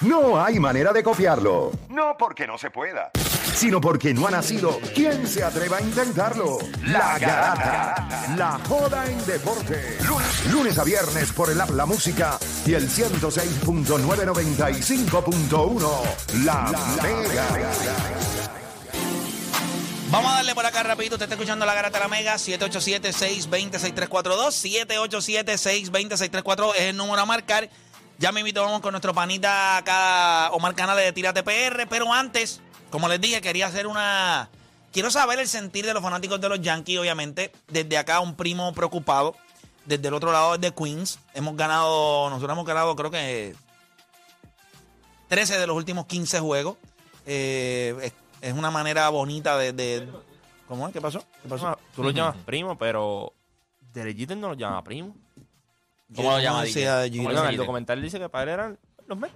No hay manera de copiarlo. No porque no se pueda, sino porque no ha nacido. ¿Quién se atreva a intentarlo? La Garata. La joda en deporte. Lunes, lunes a viernes por el app La Música y el 106.995.1. La, Mega. Vamos a darle por acá rapidito. Usted está escuchando la Garata de la Mega. 787-620-6342. 787-620-6342 es el número a marcar. Ya me invito, vamos con nuestro panita acá, Omar Canales de Tírate PR. Pero antes, como les dije, quería hacer una. Quiero saber el sentir de los fanáticos de los Yankees, obviamente. Desde acá, un primo preocupado. Desde el otro lado, de Queens. Hemos ganado, nosotros hemos ganado, creo que 13 de los últimos 15 juegos. Eh, es, es una manera bonita de, de- ¿Cómo es? ¿Qué pasó? ¿Qué pasó? Ah, Tú lo llamas primo, pero Derechito no lo llama primo. ¿Cómo lo llama, a ¿Cómo Giro. lo Oigan, el documental dice que para él eran los Mets.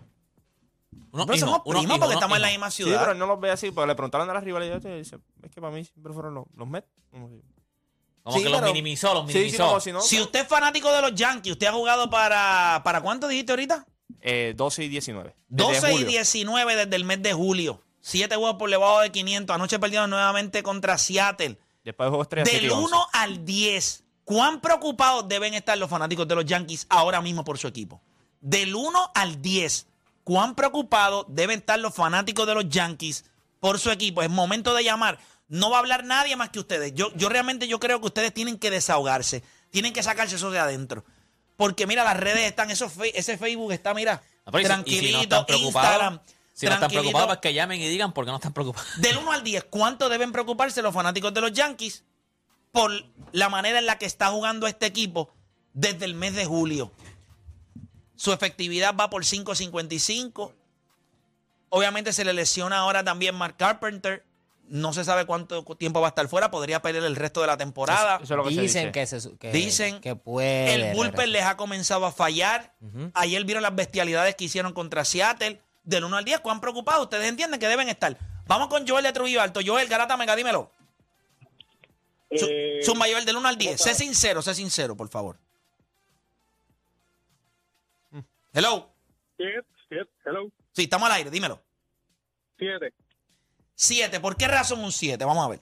Unos Pero somos primos porque unos estamos en la misma Sí, ciudad. pero él no los ve así, porque le preguntaron de la rivalidad y dice, es que para mí siempre fueron los, los Mets. Como Sí, que los minimizó, los Sí, sí, minimizó. como si no. Si usted es fanático de los Yankees, ¿usted ha jugado para. ¿Para cuánto dijiste ahorita? Eh, 12 y 19. Desde 12 y julio. 19 desde el mes de julio. Siete juegos por debajo de 500. Anoche perdieron nuevamente contra Seattle. Después de juego estrella. siete y Del 11. 1 al 10, ¿cuán preocupados deben estar los fanáticos de los Yankees ahora mismo por su equipo? Del 1 al 10, ¿cuán preocupados deben estar los fanáticos de los Yankees por su equipo? Es momento de llamar. No va a hablar nadie más que ustedes. Yo, yo realmente yo creo que ustedes tienen que desahogarse. Tienen que sacarse eso de adentro. Porque mira, las redes están, esos fe- ese Facebook está, mira, Ah, pero y si- no tranquilito, están Instagram. Si no están tranquilito. preocupados, pues que llamen y digan por qué no están preocupados. Del 1 al 10, ¿cuánto deben preocuparse los fanáticos de los Yankees por la manera en la que está jugando este equipo desde el mes de julio? Su efectividad va por 5.55. Obviamente se le lesiona ahora también Mark Carpenter. No se sabe cuánto tiempo va a estar fuera. Podría perder el resto de la temporada. Eso es lo que se Dicen dice. que, se, que, Dicen que puede. El bullpen les ha comenzado a fallar. Ayer vieron las bestialidades que hicieron contra Seattle. Del 1 al 10, ¿cuán preocupados? Ustedes entienden que deben estar. Vamos con Joel de Trujillo Alto. Joel, Garata Mega, dímelo. Su, Eh, su mayor del 1 al 10. Sé sincero, sé sincero, por favor. Hello. Siete, siete, hello, Sí, estamos al aire, dímelo. siete. 7. ¿Por qué razón un 7? Vamos a ver.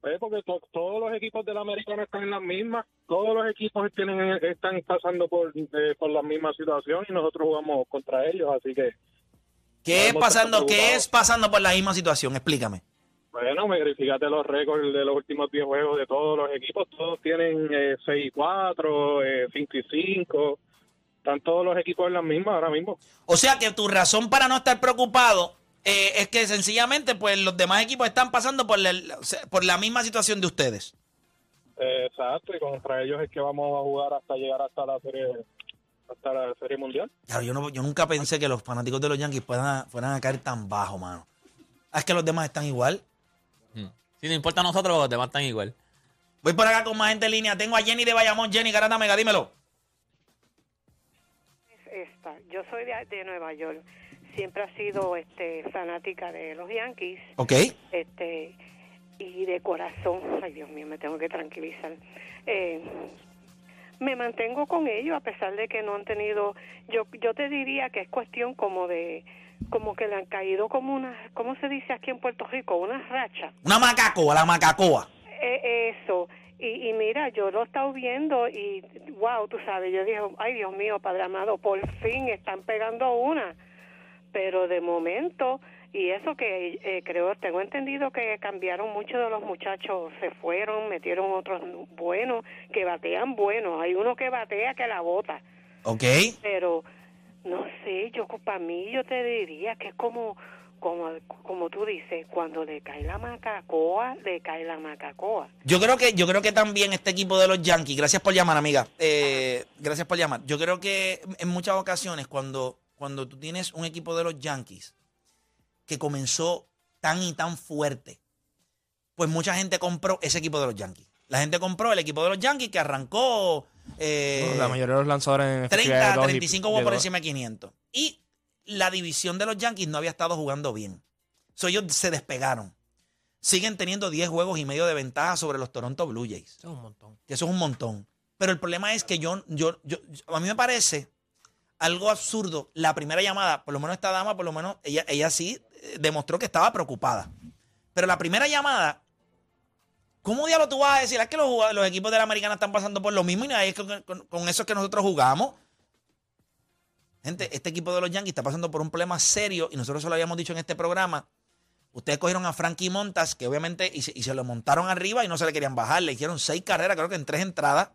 Pues porque to- todos los equipos de la americana están en las mismas, todos los equipos tienen están pasando por, eh, por la misma situación y nosotros jugamos contra ellos, así que ¿Qué es pasando, ¿qué es pasando por la misma situación? Explícame. Bueno, me fíjate los récords de los últimos 10 juegos de todos los equipos, todos tienen eh, 6 y 4, eh, 5 y 5, están todos los equipos en las mismas ahora mismo. O sea que tu razón para no estar preocupado eh, es que sencillamente pues los demás equipos están pasando por la, por misma situación de ustedes. Exacto, y contra ellos es que vamos a jugar hasta llegar hasta la serie hasta la serie mundial. Claro, yo, no, yo nunca pensé que los fanáticos de los Yankees puedan, fueran a caer tan bajo, mano. Ah, Es que los demás están igual. Si no importa a nosotros, los demás están igual. Voy por acá con más gente en línea. Tengo a Jenny de Bayamón. Jenny Garata Mega, dímelo. esta. Yo soy de, de Nueva York. Siempre he sido este, fanática de los Yankees Ok. este, y de corazón. Ay, Dios mío, me tengo que tranquilizar. Eh, me mantengo con ellos a pesar de que no han tenido. Yo, yo te diría que es cuestión como de. Como que le han caído como una. ¿Cómo se dice aquí en Puerto Rico? Una racha. Una macacoa, la macacoa. Eh, eso. Y, y mira, yo lo he estado viendo y, wow, tú sabes, yo dije, ay Dios mío, Padre amado, por fin están pegando una. Pero de momento, y eso que eh, creo, tengo entendido que cambiaron muchos de los muchachos, se fueron, metieron otros buenos, que batean buenos. Hay uno que batea que la bota. Ok. Pero, no sé, yo para mí yo te diría que es como, como, como tú dices, cuando le cae la macacoa, le cae la macacoa. Yo creo que, yo creo que también este equipo de los Yankees, gracias por llamar, amiga. Eh, gracias por llamar. Yo creo que en muchas ocasiones, cuando, cuando tú tienes un equipo de los Yankees que comenzó tan y tan fuerte, pues mucha gente compró ese equipo de los Yankees. La gente compró el equipo de los Yankees que arrancó eh, la mayoría de los lanzadores en efectividad 30, de dos y- 35 de hubo por encima de 500. Y la división de los Yankees no había estado jugando bien. So, ellos se despegaron. Siguen teniendo 10 juegos y medio de ventaja sobre los Toronto Blue Jays. Eso es un montón. Eso es un montón. Pero el problema es que yo, yo, yo, a mí me parece, algo absurdo. La primera llamada, por lo menos esta dama, por lo menos ella, ella sí eh, demostró que estaba preocupada. Pero la primera llamada, ¿cómo diablo tú vas a decir? Es que los, equipos de la americana están pasando por lo mismo y es con, con, eso es que nosotros jugamos. Gente, este equipo de los Yankees está pasando por un problema serio y nosotros se lo habíamos dicho en este programa. Ustedes cogieron a Frankie Montas, que obviamente, y se, lo montaron arriba y no se le querían bajar. Le hicieron seis carreras, creo que en tres entradas.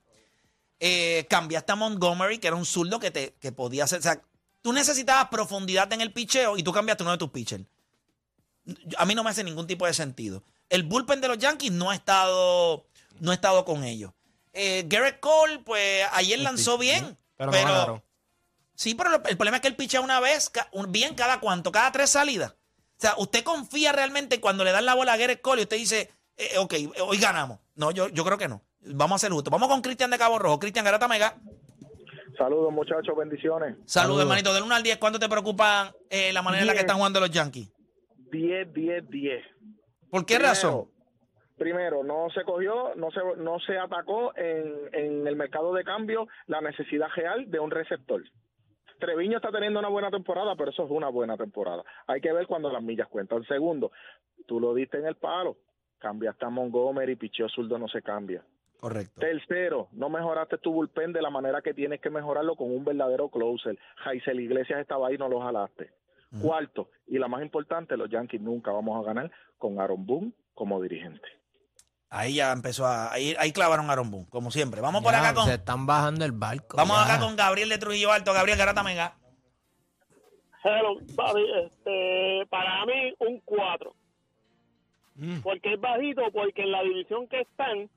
Eh, cambiaste a Montgomery, que era un zurdo que, te, que podía hacer. O sea, tú necesitabas profundidad en el picheo y tú cambiaste uno de tus pitchers. A mí no me hace ningún tipo de sentido. El bullpen de los Yankees no ha estado, no ha estado con ellos. Eh, Garrett Cole, pues ayer lanzó bien. Pero, Pero, no sí, pero el problema es que él pichea una vez, bien cada cuánto, cada tres salidas. O sea, usted confía realmente cuando le dan la bola a Garrett Cole y usted dice, eh, ok, hoy ganamos. No, yo, yo creo que no. Vamos a ser justos. Vamos con Cristian de Cabo Rojo. Cristian Garata Mega. Saludos, muchachos, bendiciones. Saludos, hermanito. Del 1 al 10, ¿cuánto te preocupa eh, la manera en la que están jugando los Yankees? 10, 10, 10. ¿Por qué Primero, razón? Primero, no se cogió, no se, no se atacó en, en el mercado de cambio la necesidad real de un receptor. Treviño está teniendo una buena temporada, pero eso es una buena temporada. Hay que ver cuando las millas cuentan. Segundo, tú lo diste en el palo. Cambiaste a Montgomery, picheo zurdo no se cambia. Correcto. Tercero, no mejoraste tu bullpen de la manera que tienes que mejorarlo con un verdadero closer. Jaisel Iglesias estaba ahí, no lo jalaste. Cuarto, y la más importante, los Yankees nunca vamos a ganar con Aaron Boone como dirigente. Ahí ya empezó a. Ahí, ahí clavaron a Aaron Boone, como siempre. Vamos por acá con. Se están bajando el barco. Vamos ya. acá con Gabriel de Trujillo Alto. Gabriel Garata Mega. Hello, papi, este, para mí un 4. Mm. Porque es bajito, porque en la división que están,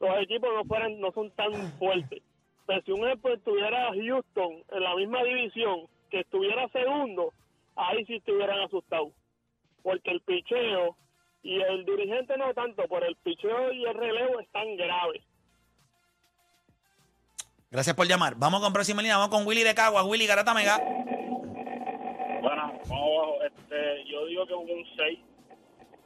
los equipos no fueran, no son tan fuertes. Pero si un ejemplo estuviera Houston en la misma división, que estuviera segundo, ahí sí estuvieran asustados. Porque el picheo y el dirigente no tanto, pero el picheo y el relevo están graves. Gracias por llamar. Vamos con próxima línea. Vamos con Willy de Cagua. Willy Garata Mega. Bueno, vamos abajo. Este, yo digo que un 6.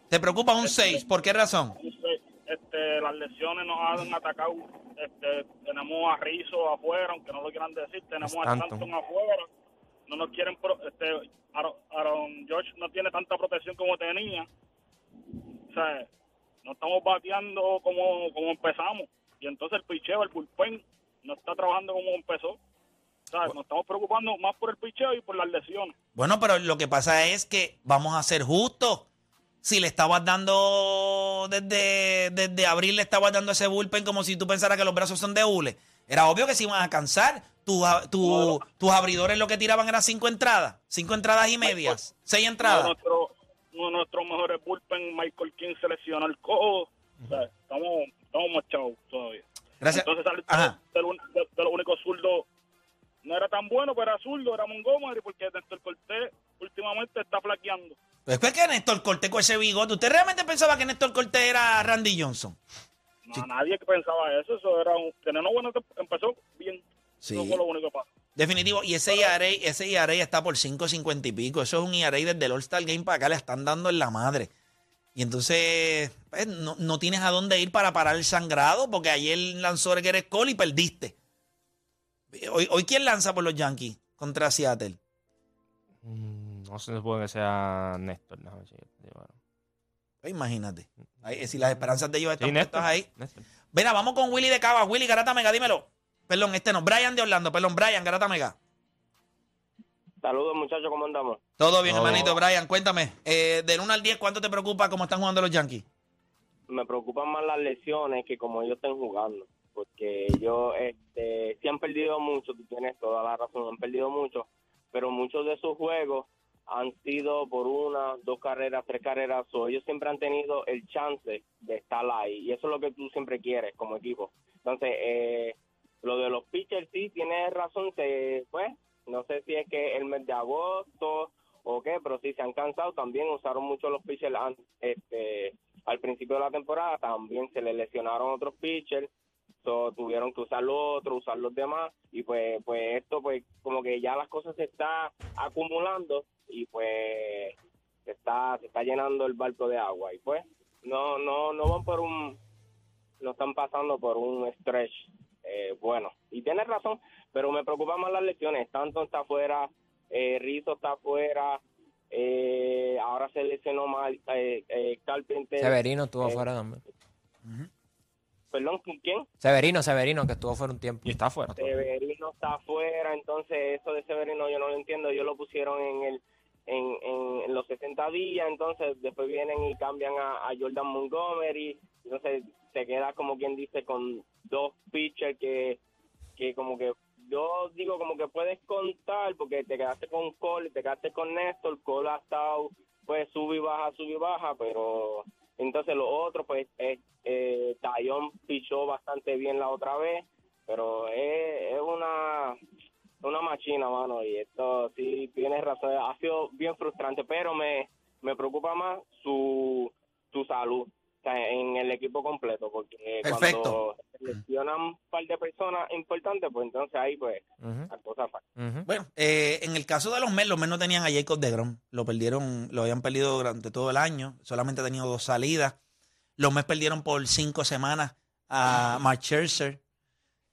¿Te preocupa un 6? ¿Por qué razón? este, las lesiones nos han atacado. Este, tenemos a Rizzo afuera, aunque no lo quieran decir. Tenemos a. Stanton afuera. No nos quieren. Pro, este, Aaron, Aaron George no tiene tanta protección como tenía. O sea, no estamos bateando como, como empezamos. Y entonces el picheo, el bullpen, no está trabajando como empezó. O sea, nos estamos preocupando más por el picheo y por las lesiones. Bueno, pero lo que pasa es que vamos a ser justos. Si le estabas dando desde, desde abril, le estabas dando ese bullpen como si tú pensaras que los brazos son de hule. Era obvio que se iban a cansar. Tu- tu- tus abridores lo que tiraban eran cinco entradas. Cinco entradas y medias. Seis Uno de entradas. nuestros uno de nuestros mejores bullpen, Michael King, selecciona el cojo. O sea, estamos, estamos machados todavía. Gracias. Entonces, Ajá. de, de- de los únicos zurdos no era tan bueno, pero era zurdo, era Montgomery, porque Néstor Cortés últimamente está flaqueando. Pues es que Néstor Cortés con ese bigote. ¿Usted realmente pensaba que Néstor Cortés era Randy Johnson? No, Nadie que pensaba eso, eso era un, tenía una buena empezó bien. Sí. Eso fue lo único que pasó. Definitivo. Y ese ERA, ese ERA está por 5.50 y pico. Eso es un ERA desde el All-Star Game para acá. Le están dando en la madre. Y entonces pues, no, no tienes a dónde ir para parar el sangrado porque ayer lanzó el Gareth Cole y perdiste. Hoy, hoy ¿quién lanza por los Yankees contra Seattle? Mm, No se supone que sea Néstor. Sí, bueno. Pues imagínate. Ahí, si las esperanzas de ellos Sí, están puestas ahí. Néstor. Mira, vamos con Willy de Cava. Willy Garata Mega, dímelo. Perdón, este no. Brian de Orlando. Perdón, Brian Garata Mega. Saludos, muchachos, ¿cómo andamos? Todo bien, hermanito. Brian, cuéntame. Eh, del 1 al 10, ¿cuánto te preocupa cómo están jugando los Yankees? me preocupan más las lesiones que como ellos estén jugando, porque ellos este, sí han perdido mucho, tú tienes toda la razón, han perdido mucho, pero muchos de sus juegos han sido por una, dos carreras, tres carreras, o ellos siempre han tenido el chance de estar ahí, y eso es lo que tú siempre quieres como equipo. Entonces, eh, lo de los pitchers sí, tienes razón, se, pues, no sé si es que el mes de agosto o qué, pero sí se han cansado, también usaron mucho los pitchers este, al principio de la temporada, también se les lesionaron otros pitchers, so, tuvieron que usar los otros, usar los demás, y pues, pues esto, pues como que ya las cosas se está acumulando y pues se está, se está llenando el barco de agua, y pues no, no, no van por un, no están pasando por un stretch eh, bueno. Y tienes razón, pero me preocupan más las lesiones. Stanton está afuera, eh, Rizzo está afuera, eh, ahora se lesionó mal eh, eh, Carpenter. Severino estuvo Eh, afuera también. Perdón, ¿con ¿quién? Severino, Severino, que estuvo fuera un tiempo. Y está afuera. Severino está afuera, entonces eso de Severino yo no lo entiendo, ellos lo pusieron en el en, en, en los 60 días, entonces después vienen y cambian a, Jordan Montgomery, entonces te queda como quien dice con dos pitchers que, que como que yo digo como que puedes contar porque te quedaste con Cole, te quedaste con Néstor, Cole ha estado pues sube y baja, sube y baja, pero entonces lo otro pues es, eh, Taillon pichó bastante bien la otra vez, pero es, es una una machina, mano, y esto sí tienes razón, ha sido bien frustrante, pero me, me preocupa más su, su salud o sea, en el equipo completo, porque Perfecto. cuando se lesionan un par de personas importantes, pues entonces ahí pues Ujú, la cosa falla. ujú. Bueno, eh, en el caso de los Mets, los Mets no tenían a Jacob DeGrom. Lo perdieron, lo habían perdido durante todo el año. Solamente ha tenido dos salidas. Los Mets perdieron por cinco semanas a Mark Scherzer.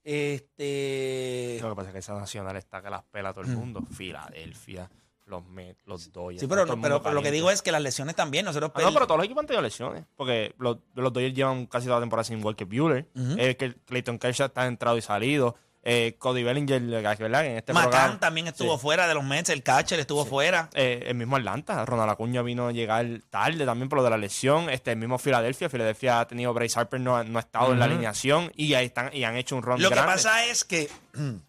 Este. Lo que pasa es que esa nacional está que las pela a todo el mundo. Filadelfia, los Mets, los Dodgers. Sí, pero, todo el pero, mundo pero lo que caliente. digo es que las lesiones también. Nosotros Ah, no, per- pero todos los equipos han tenido lesiones. Porque los, los Dodgers llevan casi toda la temporada sin que Bueller. Ujú. eh, que Clayton Kershaw está entrado y salido. Eh, Cody Bellinger, ¿verdad? En este Macán programa. también estuvo Sí. fuera de los Mets. El catcher estuvo fuera. Eh, el mismo Atlanta, Ronald Acuña vino a llegar tarde también por lo de la lesión. Este, el mismo Filadelfia, Filadelfia ha tenido Bryce Harper, no, ha- no ha estado en la alineación y ahí están y han hecho un run Lo que pasa es que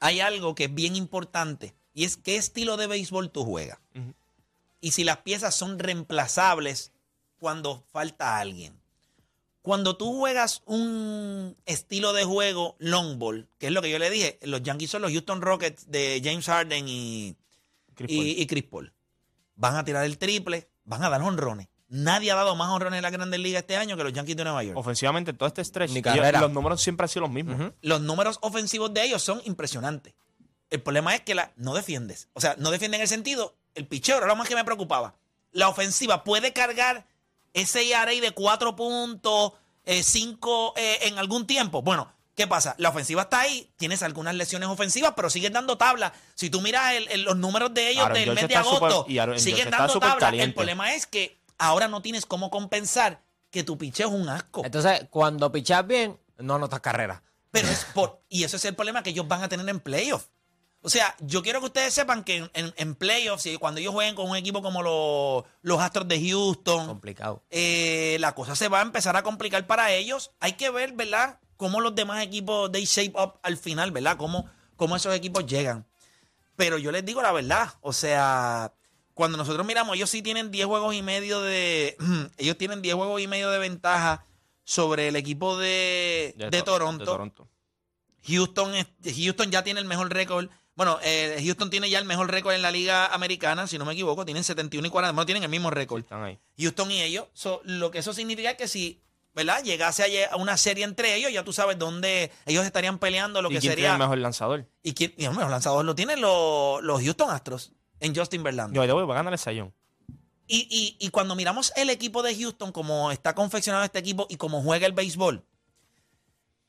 hay algo que es bien importante y es qué estilo de béisbol tú juegas. Y si las piezas son reemplazables cuando falta alguien. Cuando tú juegas un estilo de juego long ball, que es lo que yo le dije, los Yankees son los Houston Rockets de James Harden y, Chris y, Paul. y Chris Paul. Van a tirar el triple, van a dar honrones. Nadie ha dado más honrones en la Grandes Ligas este año que los Yankees de Nueva York. Ofensivamente, todo este stretch, carrera. los números siempre han sido los mismos. Los números ofensivos de ellos son impresionantes. El problema es que la, no defiendes. O sea, no defienden en el sentido, el picheo era lo más que me preocupaba. La ofensiva puede cargar ese ERA de 4 puntos, 5 en algún tiempo. Bueno, ¿qué pasa? La ofensiva está ahí, tienes algunas lesiones ofensivas, pero siguen dando tabla. Si tú miras el- el- los números de ellos Aaron del George mes de agosto, y Aaron George siguen dando tabla. El problema es que ahora no tienes cómo compensar que tu picheo es un asco. Entonces, cuando pichas bien, no anotas carrera. Pero es por. Y ese es el problema que ellos van a tener en playoffs. O sea, yo quiero que ustedes sepan que en, en- en playoffs, y cuando ellos jueguen con un equipo como los, los Astros de Houston, Complicado. eh, la cosa se va a empezar a complicar para ellos. Hay que ver, ¿verdad? Cómo los demás equipos they shape up al final, ¿verdad? Cómo, cómo esos equipos llegan. Pero yo les digo la verdad. O sea, cuando nosotros miramos, ellos sí tienen 10 juegos y medio de. ellos tienen 10 juegos y medio de ventaja sobre el equipo de, de, To- Toronto. de Toronto. Houston, Houston ya tiene el mejor récord. Bueno, eh, Houston tiene ya el mejor récord en la liga americana, si no me equivoco. Tienen 71 y 40. Bueno, tienen el mismo récord. Están ahí. Houston y ellos. So, lo que eso significa es que si, ¿verdad? Llegase a una serie entre ellos, ya tú sabes dónde ellos estarían peleando lo ¿Y que quién tiene sería. el mejor lanzador? Y quién, y el mejor lanzador lo tienen los, los Houston Astros en Justin Verlander. Yo, yo voy a ganar el sayón. Y, y, y cuando miramos el equipo de Houston, como está confeccionado este equipo y cómo juega el béisbol,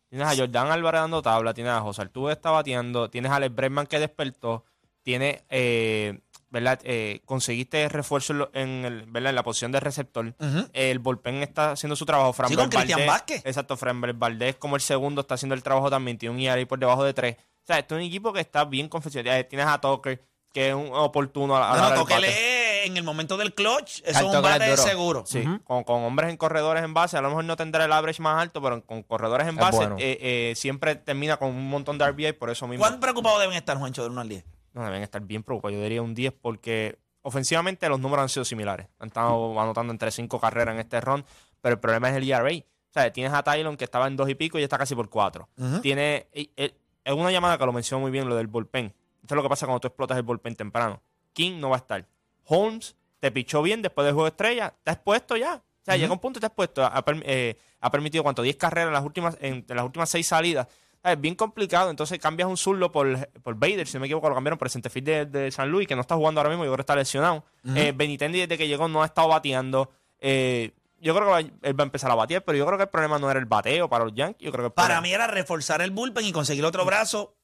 Tienes a Jordan Álvarez dando tabla, tienes a José Altuve está bateando, tienes a Alex Bregman que despertó, tienes, eh, ¿verdad? Eh, conseguiste refuerzo en, lo- en el, ¿verdad? en la posición de receptor. El bullpen está haciendo su trabajo. Fran Sí, con Cristian Vázquez. Exacto, Fran Valdés como el segundo está haciendo el trabajo también. Tiene un ERA por debajo de tres. O sea, esto es un equipo que está bien confeccionado. Tienes a Tucker, que es un oportuno a, a tóquele bate. en el momento del clutch, eso es un bate seguro. Sí, con, con hombres en corredores en base, a lo mejor no tendrá el average más alto, pero con corredores en Es base bueno. eh, eh, siempre termina con un montón de RBI, por eso mismo ¿Cuán preocupados deben estar, Juancho, del 1 al 10? no deben estar bien preocupados. Yo diría un 10 porque ofensivamente los números han sido similares. Han estado anotando entre 5 carreras en este run, pero el problema es el ERA. O sea, tienes a Tylon que estaba en 2 y pico y ya está casi por 4. Ujú. Tiene, y- es una llamada que lo mencionó muy bien, lo del bullpen. Esto es lo que pasa cuando tú explotas el bullpen temprano. King no va a estar. Holmes te pichó bien después del juego de estrella. Está expuesto ya. O sea, llega un punto y está expuesto. Ha, perm- eh, ha permitido, ¿cuánto? 10 carreras en las últimas, en, en las últimas 6 salidas. Es bien complicado. Entonces cambias un zurdo por, por Bader, si no me equivoco, lo cambiaron por el centerfield de, de San Luis, que no está jugando ahora mismo, yo creo que está lesionado. Eh, Benitendi desde que llegó no ha estado bateando. Eh, yo creo que va- él va a empezar a batear, pero yo creo que el problema no era el bateo para los Yankees. Yo creo que Para mí era reforzar el bullpen y conseguir otro brazo.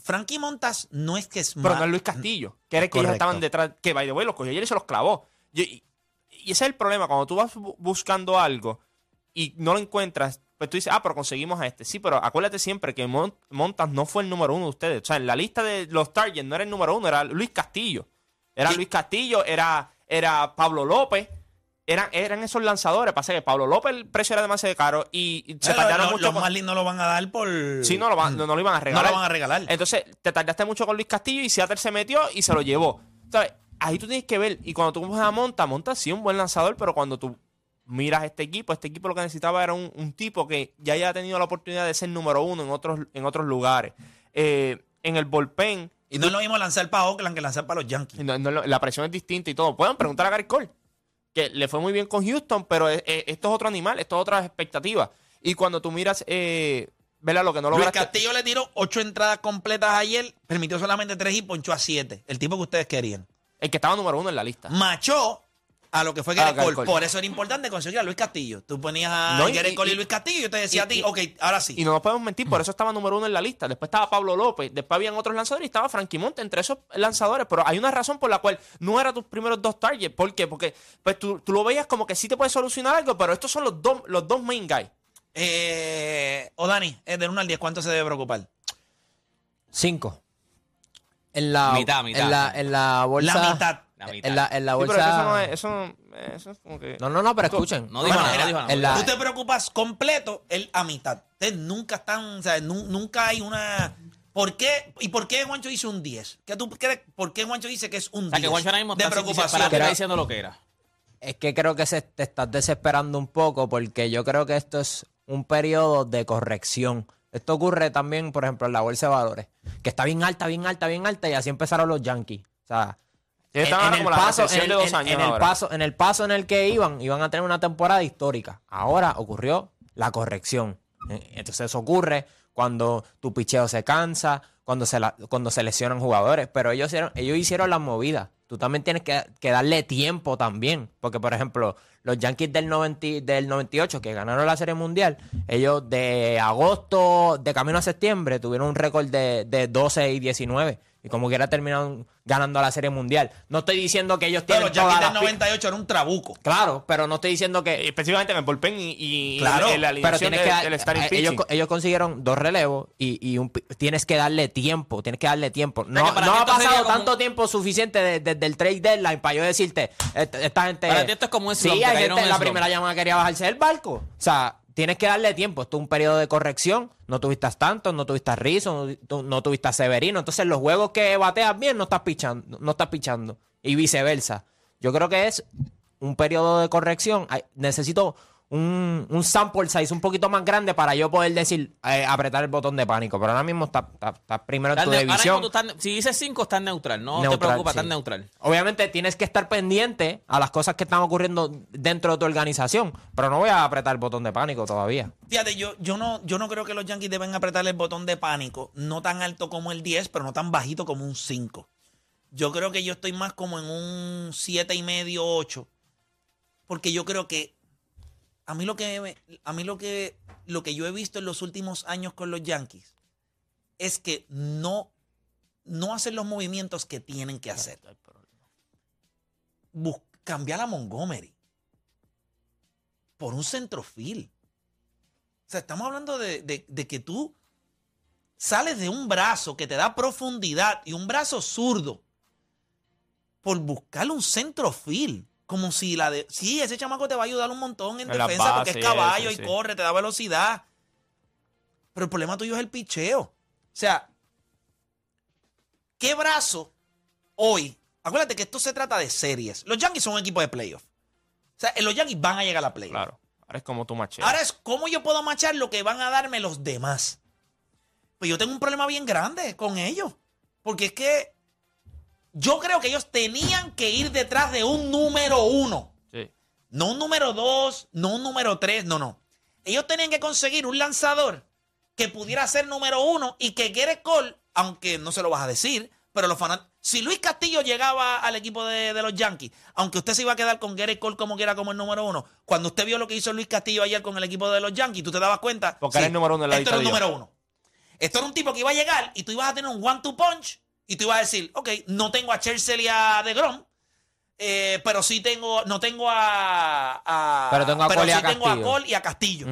Frankie Montas no es que es Pero no es Luis Castillo, que era el que ellos estaban detrás, que by the way los cogió ayer y se los clavó. Y, y ese es el problema, cuando tú vas bu- buscando algo y no lo encuentras, pues tú dices, ah, pero conseguimos a este. Sí, pero acuérdate siempre que Mon- Montas no fue el número uno de ustedes. O sea, en la lista de los targets no era el número uno, era Luis Castillo. Era Luis Castillo, era, era Pablo López. Eran, eran esos lanzadores. Pasa que Pablo López el precio era demasiado caro y, y se Eh, tardaron mucho. los con- Marlins no lo van a dar por. Sí, no lo, van- no, no lo iban a No regalar. lo van a regalar. Entonces, te tardaste mucho con Luis Castillo y Seattle se metió y se lo llevó. ¿Sabes? Ahí tú tienes que ver. Y cuando tú coges a Monta, Monta sí es un buen lanzador, pero cuando tú miras este equipo, este equipo lo que necesitaba era un, un tipo que ya haya tenido la oportunidad de ser número uno en otros, en otros lugares. Eh, en el bullpen, Y no es lo mismo lanzar para Oakland que lanzar para los Yankees. no- no- la presión es distinta y todo. Pueden preguntar a Gary Cole, que le fue muy bien con Houston, pero esto es otro animal, esto es otra expectativa. Y cuando tú miras, eh, ¿verdad? Lo que no Luis lograste. Castillo le tiró ocho entradas completas ayer, permitió solamente tres y ponchó a siete. El tipo que ustedes querían. El que estaba número uno en la lista. Machó a lo que fue Ah, Garrett Garrett Cole. Cole. Por eso era importante conseguir a Luis Castillo. Tú ponías a No, y- Cole y, y- Luis Castillo y yo te decía y- a ti, y- ok, ahora sí. Y no nos podemos mentir, por eso estaba número uno en la lista. Después estaba Pablo López, después habían otros lanzadores y estaba Frankie Monte entre esos lanzadores. Pero hay una razón por la cual no eran tus primeros dos targets. ¿Por qué? Porque pues, tú, tú lo veías como que sí te puede solucionar algo, pero estos son los dos, los dos main guys. Eh, o Dani, eh, del 1 al 10, ¿cuánto se debe preocupar? Cinco. En la, Mitad, mitad. En la, en la bolsa. La mitad. La mitad. En la, en la Sí, bolsa. pero eso no es, eso, no- eso es como que... no, no, no, pero escuchen. No dijo Bueno, nada, no dijo nada. la- Tú te preocupas completo, él a mitad. Ustedes nunca están, o sea, nu- nunca hay una... ¿Por qué? ¿Y por qué Juancho dice un 10? ¿Qué tú crees? ¿Por qué Juancho dice que es un O sea, 10? que Juancho ahora mismo de está, preocupación. para Creo- diciendo lo que era. Es que creo que se te estás desesperando un poco porque yo creo que esto es un periodo de corrección. Esto ocurre también, por ejemplo, en la bolsa de valores, que está bien alta, bien alta, bien alta y así empezaron los Yankees. O sea, En, de dos en- años en el paso, en el paso en el que iban, iban a tener una temporada histórica. Ahora ocurrió la corrección. Eh, Entonces eso ocurre cuando tu picheo se cansa, cuando se, la- cuando se lesionan jugadores. Pero ellos hicieron, ellos hicieron las movidas. Tú también tienes que, que darle tiempo también. Porque, por ejemplo, los Yankees del, 90 del 98 que ganaron la Serie Mundial, ellos de agosto, de camino a septiembre, tuvieron un récord de, de 12 y 19. Y como quiera terminaron ganando la Serie Mundial. No estoy diciendo que ellos Pero tienen los Yankees todas del las pi- 98 era un trabuco. Claro, pero no estoy diciendo que Específicamente en el bullpen y, y Claro, en la pero tienes que dar- starting ellos, ellos consiguieron dos relevos y, y un tienes que darle tiempo, tienes que darle tiempo. No, no ha pasado como- tanto tiempo suficiente de- desde el trade deadline para yo decirte, esta, esta gente... Para ti esto es como un slump, Sí, hay gente, en la primera llamada quería bajarse del barco. O sea, tienes que darle tiempo. Esto es un periodo de corrección. No tuviste a Stanton, no tuviste a Rizzo, no, tu- no tuviste Severino. Entonces los juegos que bateas bien no estás pichando, no estás pichando. Y viceversa. Yo creo que es un periodo de corrección. Necesito un, un sample size un poquito más grande para yo poder decir, eh, apretar el botón de pánico. Pero ahora mismo está, está- está primero en tu división. mismo tú estás- si dices 5, estás neutral. No te Neutral, preocupas, sí. estás neutral. Obviamente tienes que estar pendiente a las cosas que están ocurriendo dentro de tu organización, pero no voy a apretar el botón de pánico todavía. Fíjate, yo, yo, no, yo no creo que los Yankees deben apretar el botón de pánico, no tan alto como el 10, pero no tan bajito como un 5. Yo creo que yo estoy más como en un 7 y medio, 8, porque yo creo que a mí lo que me- a mí lo que lo que yo he visto en los últimos años con los Yankees es que no no hacen los movimientos que tienen que hacer. Bus- cambiar a Montgomery por un centrofil. O sea, estamos hablando de, de- de que tú sales de un brazo que te da profundidad y un brazo zurdo por buscar un centrofil. Como si la de. Sí, ese chamaco te va a ayudar un montón en defensa porque es eso, caballo y sí. corre, te da velocidad. Pero el problema tuyo es el picheo. O sea, ¿qué brazo hoy? Acuérdate que esto se trata de series. Los Yankees son un equipo de playoff. O sea, los Yankees van a llegar a playoff. Claro. Ahora es como tu machete. Ahora es cómo yo puedo machar lo que van a darme los demás. Pues yo tengo un problema bien grande con ellos. Porque es que yo creo que ellos tenían que ir detrás de un número uno. Sí. No un número dos, no un número tres, no, no. Ellos tenían que conseguir un lanzador que pudiera ser número uno y que Gerrit Cole, aunque no se lo vas a decir, pero los fanáticos, Si Luis Castillo llegaba al equipo de, de los Yankees, aunque usted se iba a quedar con Gary Cole como quiera como el número uno, cuando usted vio lo que hizo Luis Castillo ayer con el equipo de los Yankees, tú te dabas cuenta. Porque era el número uno en la Esto era el número uno. Esto era un tipo que iba a llegar y tú ibas a tener un one-two punch y tú ibas a decir, ok, no tengo a Chelsea y a DeGrom, eh, pero sí tengo, no tengo a, a- Pero tengo a Cole y sí a tengo a. Cole y a Castillo.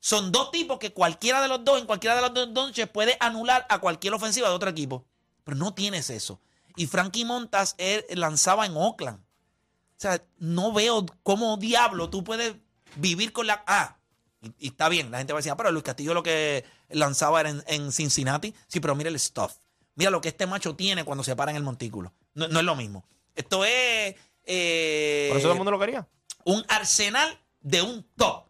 Son dos tipos que cualquiera de los dos, en cualquiera de los dos noches, puede anular a cualquier ofensiva de otro equipo. Pero no tienes eso. Y Frankie Montas él lanzaba en Oakland. O sea, no veo cómo diablo tú puedes vivir con la. Ah, y, y está bien, la gente va a decir, ah, pero Luis Castillo lo que lanzaba era en, en Cincinnati. Sí, pero mira el stuff. Mira lo que este macho tiene cuando se para en el montículo. No, no es lo mismo. Esto es. eh, Por eso todo el mundo lo quería. un arsenal de un top.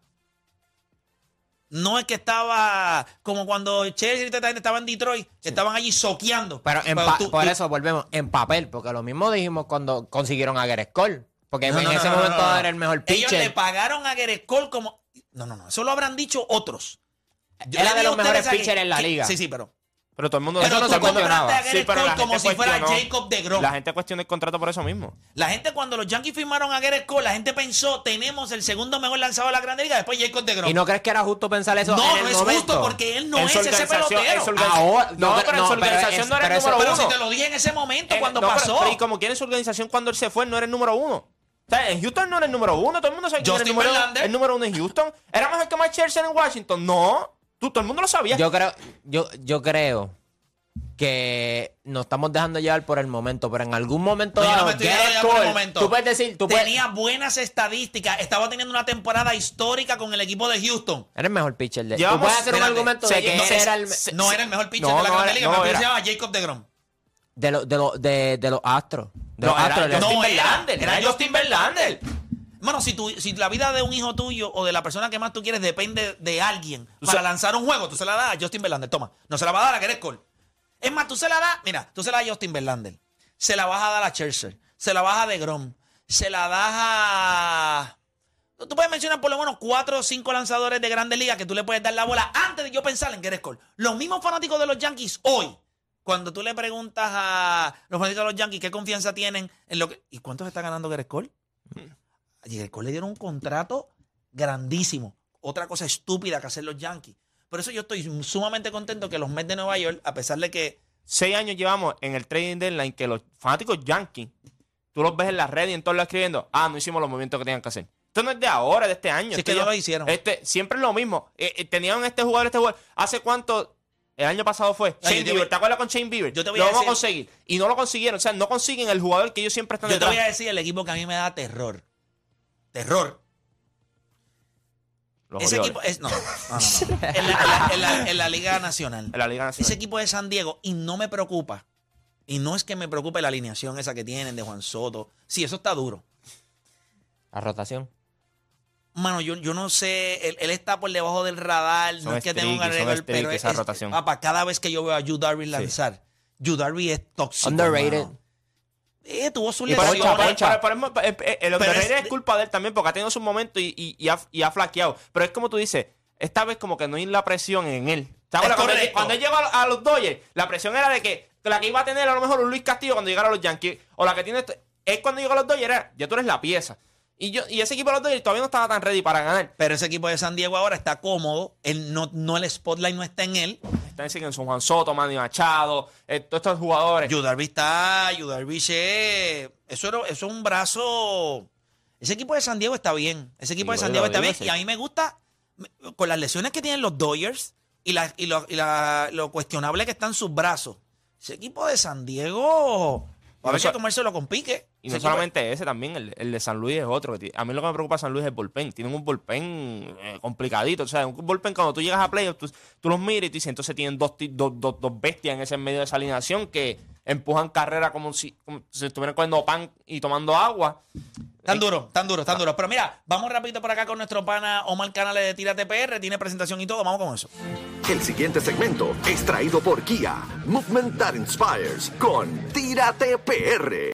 No es que estaba como cuando Chelsea y esta gente estaban en Detroit, que estaban allí soqueando. Pero, en pa- tú- por tú- eso volvemos en papel, porque lo mismo dijimos cuando consiguieron a Gareth Cole. Porque No, en no, ese no, momento era el mejor Ellos le pitcher. pagaron a Gerrit Cole como. No, no, no. Eso lo habrán dicho otros. Yo Era de los mejores pitchers en la que- liga. Sí, sí, pero. Pero todo el mundo Pero no tú se cuestionaba. a Sí, pero Cole la como gente si fuera. Jacob de Grom. La gente cuestiona el contrato por eso mismo. La gente, cuando los Yankees firmaron a Gerrit Cole, la gente pensó, tenemos el segundo mejor lanzador de la Grande Liga, después Jacob de Grom. ¿Y no crees que era justo pensar eso no, en no el es momento? justo porque él no En es ese pelotero. Ahora- no, no, pero en no, su pero organización es- no era el pero eso- número Pero uno. si te lo dije en ese momento, Eh, cuando no, pero- pasó. pero y como quiere su organización cuando él se fue, no era el número uno. O sea, en Houston no era el número uno. Todo el mundo sabe quién era el número. El número uno en Houston. ¿Era mejor que Mike Scherzer en Washington? No. Tú, todo el mundo lo sabía. Yo creo, yo, yo creo que nos estamos dejando llevar por el momento, pero en algún momento No, yo no dado, me estoy dejando llevar por el momento. tú puedes decir, tú puedes, Tenía buenas estadísticas. Estaba teniendo una temporada histórica con el equipo de Houston. Era el mejor pitcher de. Llevamos- tú puedes hacer un espérate, argumento sé de que no- ese era el se- No era el mejor pitcher no, de la no Grande era- Liga. era. pitcher se llama Jacob de Grom. de, los de, los de, de los Astros. De No, los era Astros. de- Justin No era, Verlander, era era Justin Verlander. Bueno, si, tú, si la vida de un hijo tuyo o de la persona que más tú quieres depende de alguien para lanzar un juego, tú se la das a Justin Verlander. Toma, no se la vas a dar a Gerrit Cole. Es más, tú se la das, mira, tú se la das a Justin Verlander. Se la vas a dar a Scherzer. Se la vas a de Grom. Se la das a... Tú puedes mencionar por lo menos cuatro o cinco lanzadores de grandes ligas que tú le puedes dar la bola antes de yo pensar en Gerrit Cole. Los mismos fanáticos de los Yankees hoy, cuando tú le preguntas a los fanáticos de los Yankees qué confianza tienen en lo que... ¿Y cuánto se está ganando Gerrit Cole? A Gerrit Cole le dieron un contrato grandísimo. Otra cosa estúpida que hacer los Yankees. Por eso yo estoy sumamente contento que los Mets de Nueva York, a pesar de que Seis años llevamos en el trading deadline que los fanáticos yankees, tú los ves en las redes y en todos los escribiendo, ah, no hicimos los movimientos que tenían que hacer. Esto no es de ahora, de este año. Es que ya- lo hicieron. Este, siempre es lo mismo. Eh, eh, tenían este jugador, este jugador. ¿Hace cuánto? El año pasado fue Ay, Shane yo te Bieber. ¿Te acuerdas con Shane Bieber? Yo te voy lo a vamos a decir- conseguir. Y no lo consiguieron. O sea, no consiguen el jugador que ellos siempre están yo te voy a decir el equipo que a mí me da terror. Terror. Los Ese equipo es. No, no, no, no. En, la, en la- en la- en la Liga Nacional. En la Liga Nacional. Ese equipo de San Diego, y no me preocupa. Y no es que me preocupe la alineación esa que tienen de Juan Soto. Sí, eso está duro. La rotación. Mano, yo, yo no sé, él, él está por debajo del radar, Son no es que tenga un arreglo, pero streaky esa es- rotación. papá, cada vez que yo veo a Yu Darvish lanzar, Yu Darvish es tóxico. Underrated. hermano. Eh, tuvo eh, el Pero underrated es- es culpa de él también porque ha tenido sus momentos y, y- y ha, y ha flaqueado. Pero es como tú dices, esta vez como que no hay la presión en él. ¿Sabes? Es Cuando, él- cuando él llegó a, los Dodgers, la presión era de que la que iba a tener a lo mejor un Luis Castillo cuando llegara a los Yankees. O la que tiene... Él cuando llegó a los Dodgers era, ya tú eres la pieza. Y, yo, y ese equipo de los Dodgers todavía no estaba tan ready para ganar. Pero ese equipo de San Diego ahora está cómodo, él no, no el spotlight no está en él. Diciendo en San Juan Soto, Manny Machado, eh, todos estos jugadores. Yu Darvish está, Yu Darvish es, eso, era- eso es un brazo. Ese equipo de San Diego está bien. Ese equipo Sí, de San Diego está bien. sí. Y a mí me gusta, con las lesiones que tienen los Dodgers y, la, y, lo, y la- lo cuestionable que están sus brazos. Ese equipo de San Diego, a haber no comérselo con pique. Y no solamente ese, también el, el de San Luis es otro. A mí lo que me preocupa de San Luis es el bullpen. Tienen un bullpen eh, complicadito. O sea, un bullpen cuando tú llegas a playoffs, tú, tú los miras y tú dices, entonces tienen dos, dos, dos, dos bestias en ese medio de esa alineación que empujan carrera como si, como si estuvieran comiendo pan y tomando agua. Tan duro, tan duro, tan duro. Pero mira, vamos rapidito por acá con nuestro pana Omar Canales de Tírate PR. Tiene presentación y todo. Vamos con eso. El siguiente segmento es traído por Kia. Movement that inspires con Tírate PR.